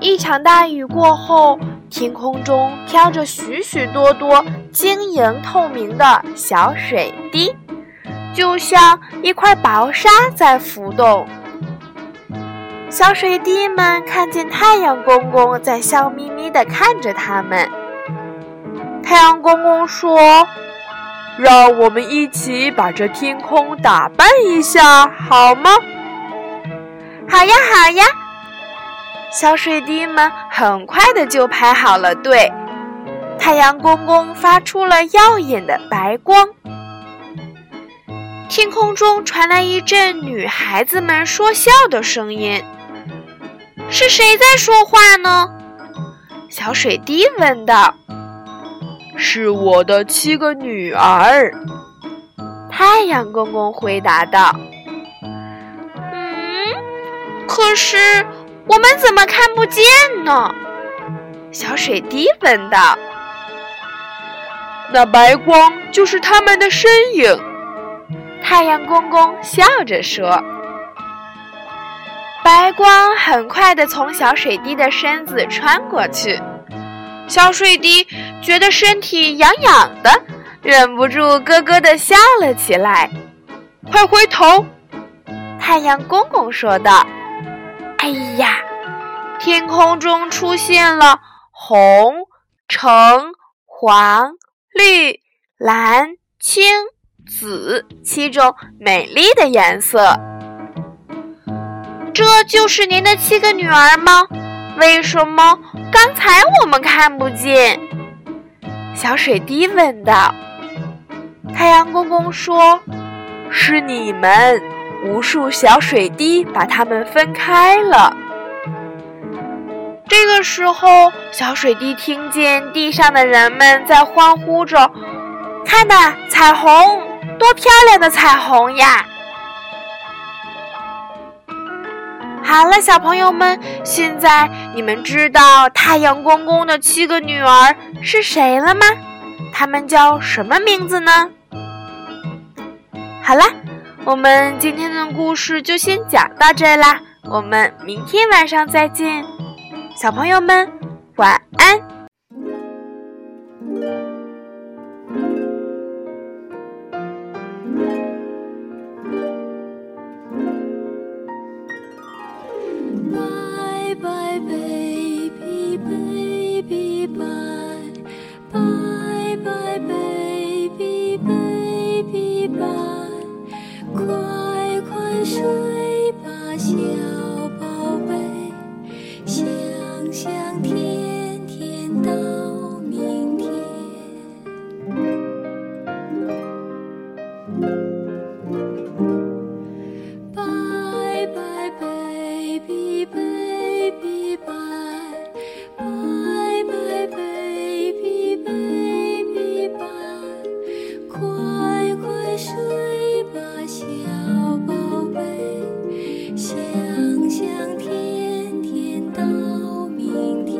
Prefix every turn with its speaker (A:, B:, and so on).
A: 一场大雨过后，天空中飘着许许多多晶莹透明的小水滴，就像一块薄纱在浮动。小水滴们看见太阳公公在笑眯眯地看着他们。太阳公公说：“让我们一起把这天空打扮一下，好吗？”“好呀，好呀。”小水滴们很快的就排好了队，太阳公公发出了耀眼的白光。天空中传来一阵女孩子们说笑的声音：“是谁在说话呢？”小水滴问道。“是我的七个女儿。”太阳公公回答道。“嗯，可是……”我们怎么看不见呢？小水滴问道。那白光就是他们的身影。太阳公公笑着说。白光很快的从小水滴的身子穿过去，小水滴觉得身体痒痒的，忍不住咯咯的笑了起来。快回头！太阳公公说道。哎呀！天空中出现了红、橙、黄、绿、蓝、青、紫七种美丽的颜色。这就是您的七个女儿吗？为什么刚才我们看不见？小水滴问道。太阳公公说：“是你们。”无数小水滴把它们分开了。这个时候，小水滴听见地上的人们在欢呼着：“看呐，彩虹，多漂亮的彩虹呀！”好了，小朋友们，现在你们知道太阳公公的七个女儿是谁了吗？她们叫什么名字呢？好了。我们今天的故事就先讲到这啦，我们明天晚上再见，小朋友们晚安。
B: 拜拜，baby baby bye 拜拜 baby baby 拜拜拜 baby baby 拜快快睡吧小宝贝想想天天到明天。